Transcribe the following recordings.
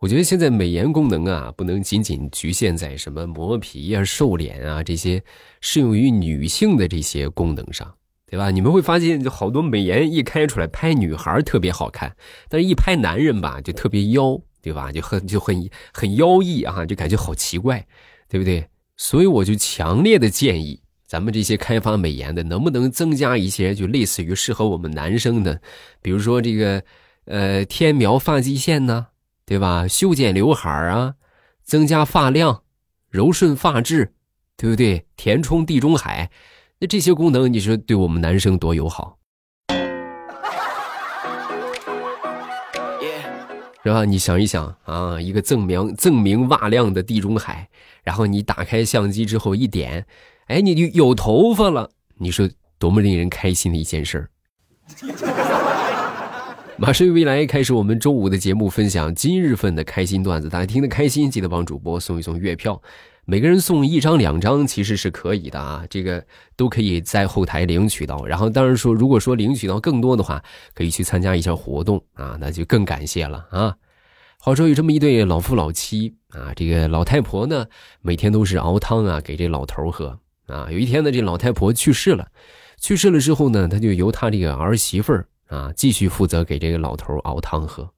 我觉得现在美颜功能啊，不能仅仅局限在什么磨皮啊、瘦脸啊这些适用于女性的这些功能上，对吧？你们会发现，就好多美颜一开出来拍女孩特别好看，但是一拍男人吧，就特别妖，对吧？就很就很很妖异啊，就感觉好奇怪，对不对？所以我就强烈的建议，咱们这些开发美颜的，能不能增加一些就类似于适合我们男生的，比如说这个呃天描发际线呢？对吧？修剪刘海啊，增加发量，柔顺发质，对不对？填充地中海，那这些功能，你说对我们男生多友好，是吧？你想一想啊，一个锃明锃明瓦亮的地中海，然后你打开相机之后一点，哎，你就有头发了，你说多么令人开心的一件事儿。马上未来开始我们周五的节目，分享今日份的开心段子，大家听得开心，记得帮主播送一送月票，每个人送一张两张其实是可以的啊，这个都可以在后台领取到。然后当然说，如果说领取到更多的话，可以去参加一下活动啊，那就更感谢了啊。话说有这么一对老夫老妻啊，这个老太婆呢，每天都是熬汤啊给这老头喝啊。有一天呢，这老太婆去世了，去世了之后呢，他就由他这个儿媳妇儿。啊，继续负责给这个老头熬汤喝，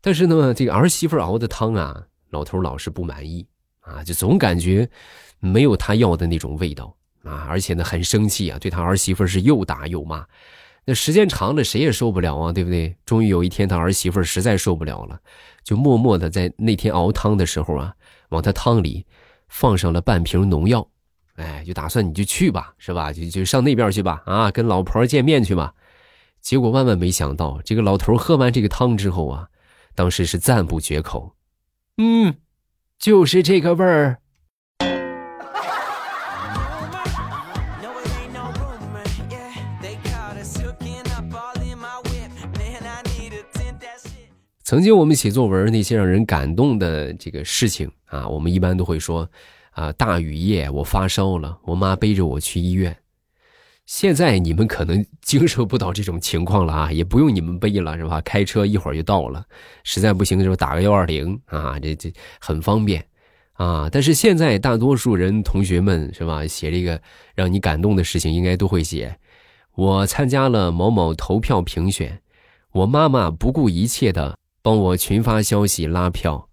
但是呢，这个儿媳妇熬的汤啊，老头老是不满意啊，就总感觉没有他要的那种味道啊，而且呢，很生气啊，对他儿媳妇是又打又骂。那时间长了，谁也受不了啊，对不对？终于有一天，他儿媳妇实在受不了了，就默默的在那天熬汤的时候啊，往他汤里放上了半瓶农药，哎，就打算你就去吧，是吧？就就上那边去吧，啊，跟老婆见面去吧。结果万万没想到，这个老头喝完这个汤之后啊，当时是赞不绝口，嗯，就是这个味儿。曾经我们写作文那些让人感动的这个事情啊，我们一般都会说啊，大雨夜我发烧了，我妈背着我去医院。现在你们可能经受不到这种情况了啊，也不用你们背了，是吧？开车一会儿就到了，实在不行的时候打个幺二零啊，这这很方便啊。但是现在大多数人同学们是吧，写这个让你感动的事情，应该都会写：我参加了某某投票评选，我妈妈不顾一切的帮我群发消息拉票。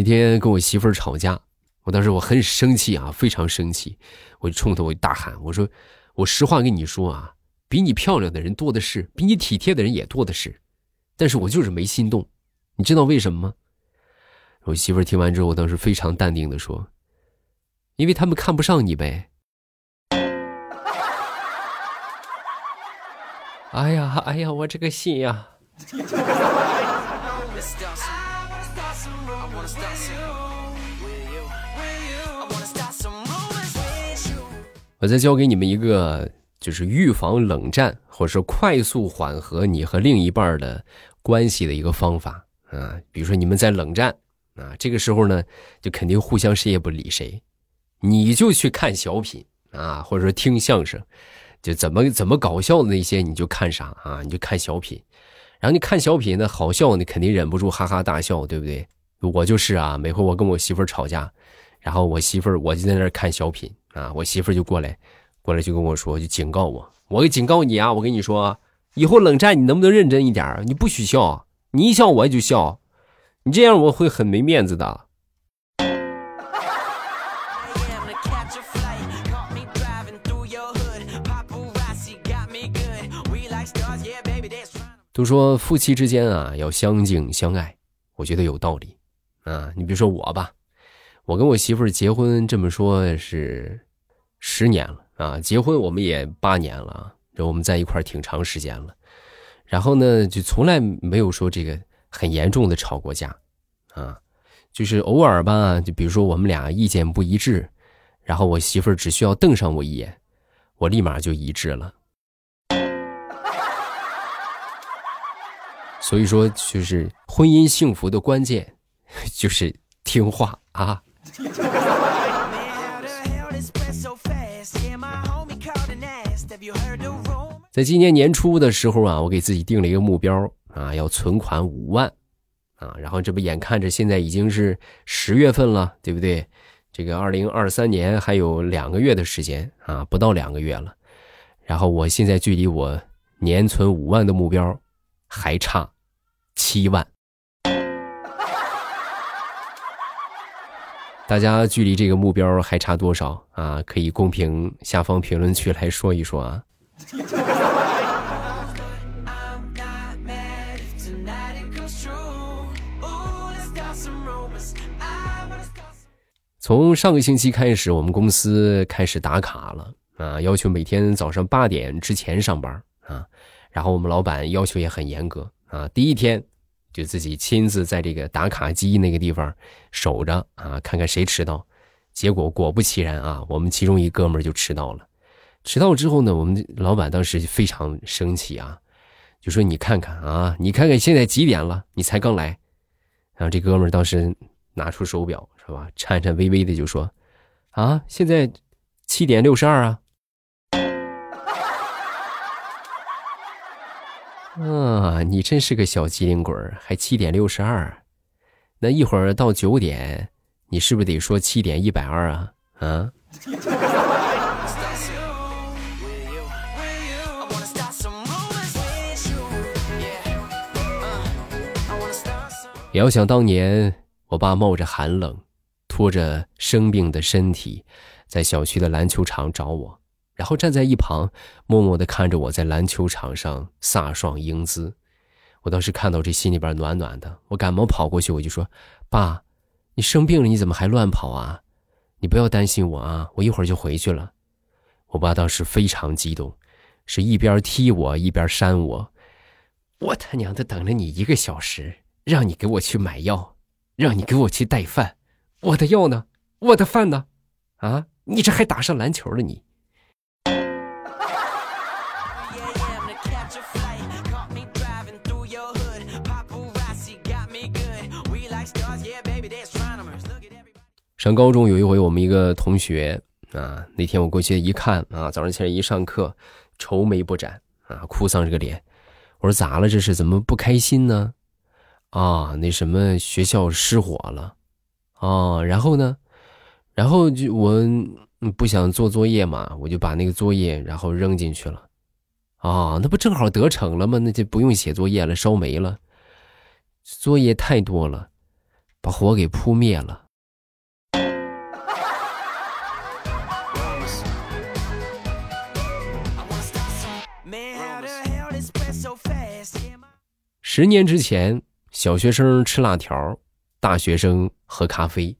那天跟我媳妇儿吵架，我当时我很生气啊，非常生气，我就冲她我大喊，我说：“我实话跟你说啊，比你漂亮的人多的是，比你体贴的人也多的是，但是我就是没心动，你知道为什么吗？”我媳妇儿听完之后，我当时非常淡定的说：“因为他们看不上你呗。”哎呀哎呀，我这个心呀！我再教给你们一个，就是预防冷战，或者说快速缓和你和另一半的关系的一个方法啊。比如说你们在冷战啊，这个时候呢，就肯定互相谁也不理谁，你就去看小品啊，或者说听相声，就怎么怎么搞笑的那些你就看啥啊，你就看小品。然后你看小品呢，好笑你肯定忍不住哈哈大笑，对不对？我就是啊，每回我跟我媳妇吵架，然后我媳妇儿我就在那看小品。啊！我媳妇就过来，过来就跟我说，就警告我，我警告你啊！我跟你说，以后冷战你能不能认真一点？你不许笑，你一笑我也就笑，你这样我会很没面子的。都说夫妻之间啊要相敬相爱，我觉得有道理啊。你比如说我吧。我跟我媳妇儿结婚，这么说是十年了啊，结婚我们也八年了，这我们在一块儿挺长时间了。然后呢，就从来没有说这个很严重的吵过架，啊，就是偶尔吧，就比如说我们俩意见不一致，然后我媳妇儿只需要瞪上我一眼，我立马就一致了。所以说，就是婚姻幸福的关键，就是听话啊。在今年年初的时候啊，我给自己定了一个目标啊，要存款五万啊。然后这不眼看着现在已经是十月份了，对不对？这个二零二三年还有两个月的时间啊，不到两个月了。然后我现在距离我年存五万的目标还差七万。大家距离这个目标还差多少啊？可以公屏下方评论区来说一说啊。从上个星期开始，我们公司开始打卡了啊，要求每天早上八点之前上班啊。然后我们老板要求也很严格啊，第一天就自己亲自在这个打卡机那个地方守着啊，看看谁迟到。结果果不其然啊，我们其中一哥们就迟到了。迟到之后呢，我们老板当时非常生气啊，就说：“你看看啊，你看看现在几点了？你才刚来。”然后这哥们当时拿出手表，是吧？颤颤巍巍的就说：“啊，现在七点六十二啊。”啊，你真是个小机灵鬼还七点六十二？那一会儿到九点，你是不是得说七点一百二啊？啊？遥想当年，我爸冒着寒冷，拖着生病的身体，在小区的篮球场找我，然后站在一旁，默默的看着我在篮球场上飒爽英姿。我当时看到这，心里边暖暖的。我赶忙跑过去，我就说：“爸，你生病了，你怎么还乱跑啊？你不要担心我啊，我一会儿就回去了。”我爸当时非常激动，是一边踢我一边扇我：“我他娘的等了你一个小时！”让你给我去买药，让你给我去带饭，我的药呢？我的饭呢？啊！你这还打上篮球了你？上高中有一回，我们一个同学啊，那天我过去一看啊，早上起来一上课，愁眉不展啊，哭丧着个脸。我说咋了？这是怎么不开心呢？啊，那什么学校失火了，啊，然后呢，然后就我不想做作业嘛，我就把那个作业然后扔进去了，啊，那不正好得逞了吗？那就不用写作业了，烧没了，作业太多了，把火给扑灭了。十年之前。小学生吃辣条，大学生喝咖啡，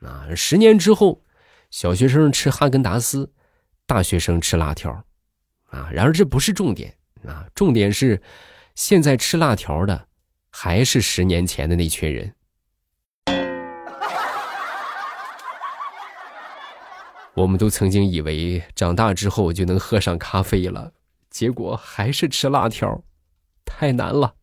啊，十年之后，小学生吃哈根达斯，大学生吃辣条，啊，然而这不是重点啊，重点是，现在吃辣条的还是十年前的那群人。我们都曾经以为长大之后就能喝上咖啡了，结果还是吃辣条，太难了。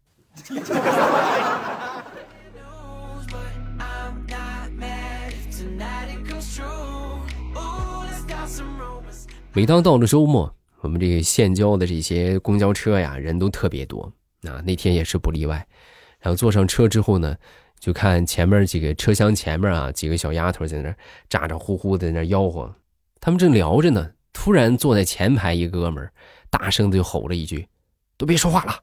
每当到了周末，我们这个县郊的这些公交车呀，人都特别多。啊，那天也是不例外。然后坐上车之后呢，就看前面几个车厢前面啊，几个小丫头在那咋咋呼呼的在那吆喝。他们正聊着呢，突然坐在前排一哥们儿大声的就吼了一句：“都别说话了！”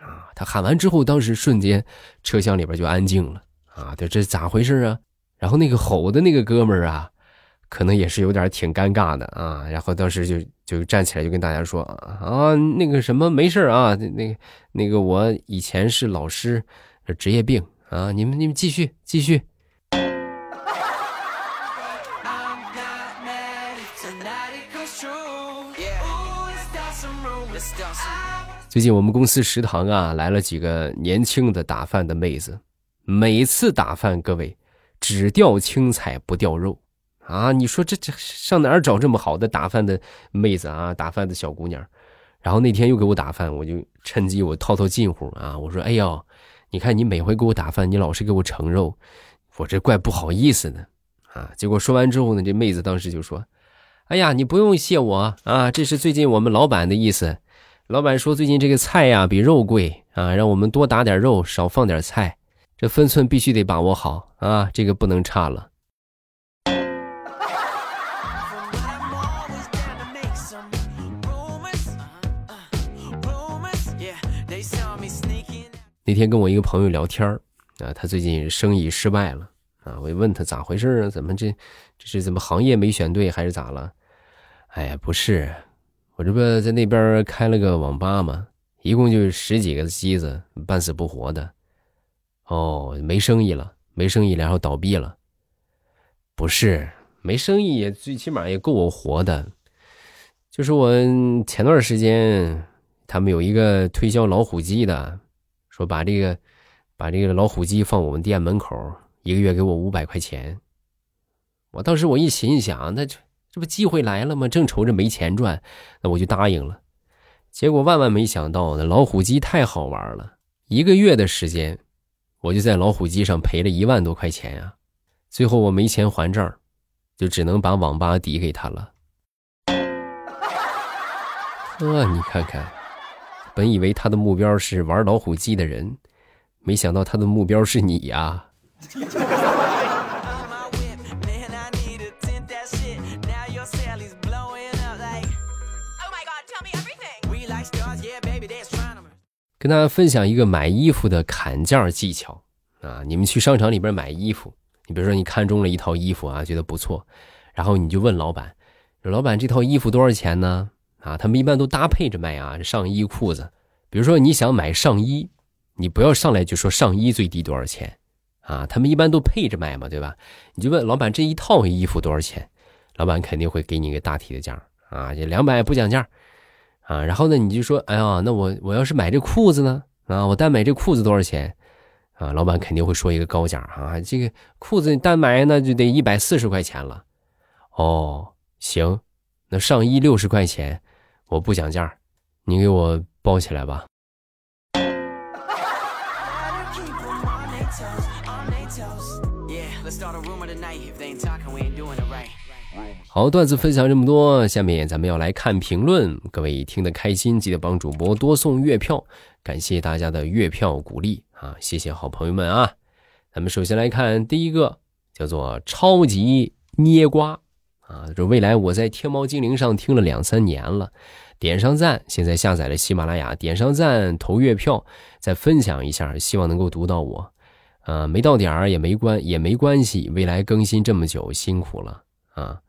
啊，他喊完之后，当时瞬间车厢里边就安静了。啊，这这咋回事啊？然后那个吼的那个哥们儿啊。可能也是有点挺尴尬的啊，然后当时就就站起来就跟大家说啊，那个什么没事啊，那个那个我以前是老师，职业病啊，你们你们继续继续。最近我们公司食堂啊来了几个年轻的打饭的妹子，每次打饭各位只掉青菜不掉肉。啊，你说这这上哪儿找这么好的打饭的妹子啊？打饭的小姑娘，然后那天又给我打饭，我就趁机我套套近乎啊，我说：“哎呦，你看你每回给我打饭，你老是给我盛肉，我这怪不好意思的啊。”结果说完之后呢，这妹子当时就说：“哎呀，你不用谢我啊，这是最近我们老板的意思。老板说最近这个菜呀比肉贵啊，让我们多打点肉，少放点菜，这分寸必须得把握好啊，这个不能差了。那天跟我一个朋友聊天啊，他最近生意失败了啊，我就问他咋回事啊？怎么这这是怎么行业没选对还是咋了？哎呀，不是，我这不在那边开了个网吧嘛，一共就十几个机子，半死不活的。哦，没生意了，没生意，然后倒闭了。不是，没生意最起码也够我活的。就是我前段时间，他们有一个推销老虎机的。说把这个，把这个老虎机放我们店门口，一个月给我五百块钱。我当时我一心想，那就这不机会来了吗？正愁着没钱赚，那我就答应了。结果万万没想到，那老虎机太好玩了，一个月的时间，我就在老虎机上赔了一万多块钱呀。最后我没钱还账，就只能把网吧抵给他了。呵，你看看。本以为他的目标是玩老虎机的人，没想到他的目标是你呀！跟大家分享一个买衣服的砍价技巧啊！你们去商场里边买衣服，你比如说你看中了一套衣服啊，觉得不错，然后你就问老板：“老板，这套衣服多少钱呢？”啊，他们一般都搭配着卖啊，上衣、裤子。比如说你想买上衣，你不要上来就说上衣最低多少钱，啊，他们一般都配着卖嘛，对吧？你就问老板这一套衣服多少钱，老板肯定会给你一个大体的价啊，这两百不讲价，啊，然后呢你就说，哎呀，那我我要是买这裤子呢，啊，我单买这裤子多少钱，啊，老板肯定会说一个高价啊，这个裤子单买那就得一百四十块钱了，哦，行，那上衣六十块钱。我不讲价，你给我包起来吧。好，段子分享这么多，下面咱们要来看评论。各位听得开心，记得帮主播多送月票，感谢大家的月票鼓励啊！谢谢好朋友们啊！咱们首先来看第一个，叫做超级捏瓜。啊，这未来我在天猫精灵上听了两三年了，点上赞。现在下载了喜马拉雅，点上赞投月票，再分享一下，希望能够读到我。啊，没到点儿也没关也没关系，未来更新这么久辛苦了啊，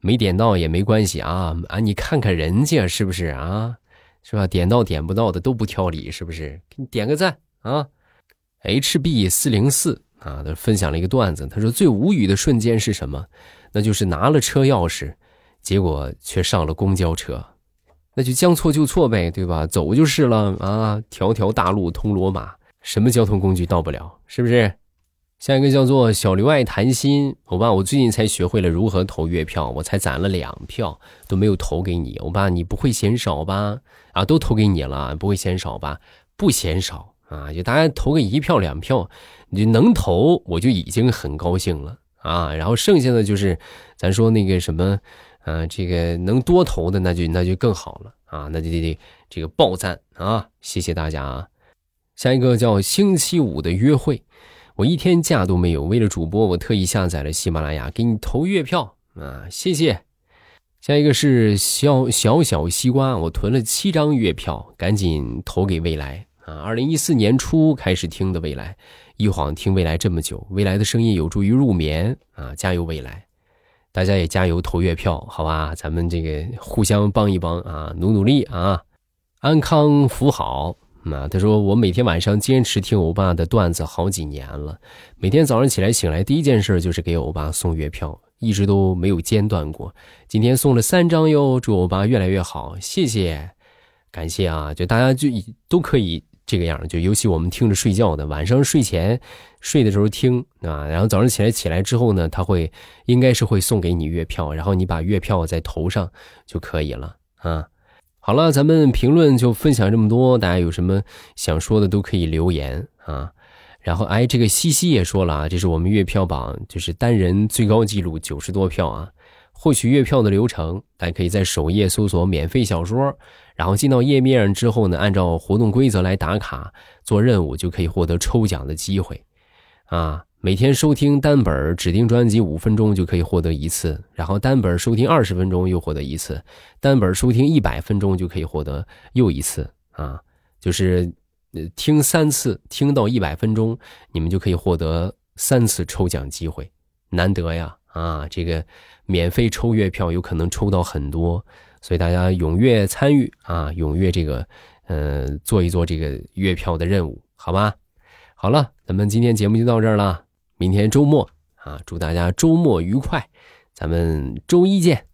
没点到也没关系啊啊，你看看人家是不是啊，是吧？点到点不到的都不挑理，是不是？给你点个赞啊！HB 四零四啊，他分享了一个段子，他说最无语的瞬间是什么？那就是拿了车钥匙，结果却上了公交车，那就将错就错呗，对吧？走就是了啊！条条大路通罗马，什么交通工具到不了？是不是？下一个叫做小刘爱谈心，欧巴，我最近才学会了如何投月票，我才攒了两票都没有投给你，欧巴，你不会嫌少吧？啊，都投给你了，不会嫌少吧？不嫌少啊，就大家投个一票两票，你能投我就已经很高兴了。啊，然后剩下的就是，咱说那个什么，啊，这个能多投的那就那就更好了啊，那就得得这个爆赞啊！谢谢大家啊！下一个叫星期五的约会，我一天假都没有，为了主播，我特意下载了喜马拉雅，给你投月票啊！谢谢。下一个是小小小西瓜，我囤了七张月票，赶紧投给未来啊！二零一四年初开始听的未来。一晃听未来这么久，未来的声音有助于入眠啊！加油未来，大家也加油投月票，好吧？咱们这个互相帮一帮啊，努努力啊！安康福好啊！他说我每天晚上坚持听欧巴的段子好几年了，每天早上起来醒来第一件事就是给欧巴送月票，一直都没有间断过。今天送了三张哟，祝欧巴越来越好，谢谢，感谢啊！就大家就都可以。这个样就尤其我们听着睡觉的，晚上睡前睡的时候听啊，然后早上起来起来之后呢，他会应该是会送给你月票，然后你把月票在头上就可以了啊。好了，咱们评论就分享这么多，大家有什么想说的都可以留言啊。然后哎，这个西西也说了啊，这是我们月票榜就是单人最高记录九十多票啊，获取月票的流程，大家可以在首页搜索“免费小说”，然后进到页面之后呢，按照活动规则来打卡做任务，就可以获得抽奖的机会。啊，每天收听单本指定专辑五分钟就可以获得一次，然后单本收听二十分钟又获得一次，单本收听一百分钟就可以获得又一次。啊，就是听三次，听到一百分钟，你们就可以获得三次抽奖机会，难得呀！啊，这个。免费抽月票，有可能抽到很多，所以大家踊跃参与啊，踊跃这个，呃，做一做这个月票的任务，好吧？好了，咱们今天节目就到这儿了，明天周末啊，祝大家周末愉快，咱们周一见。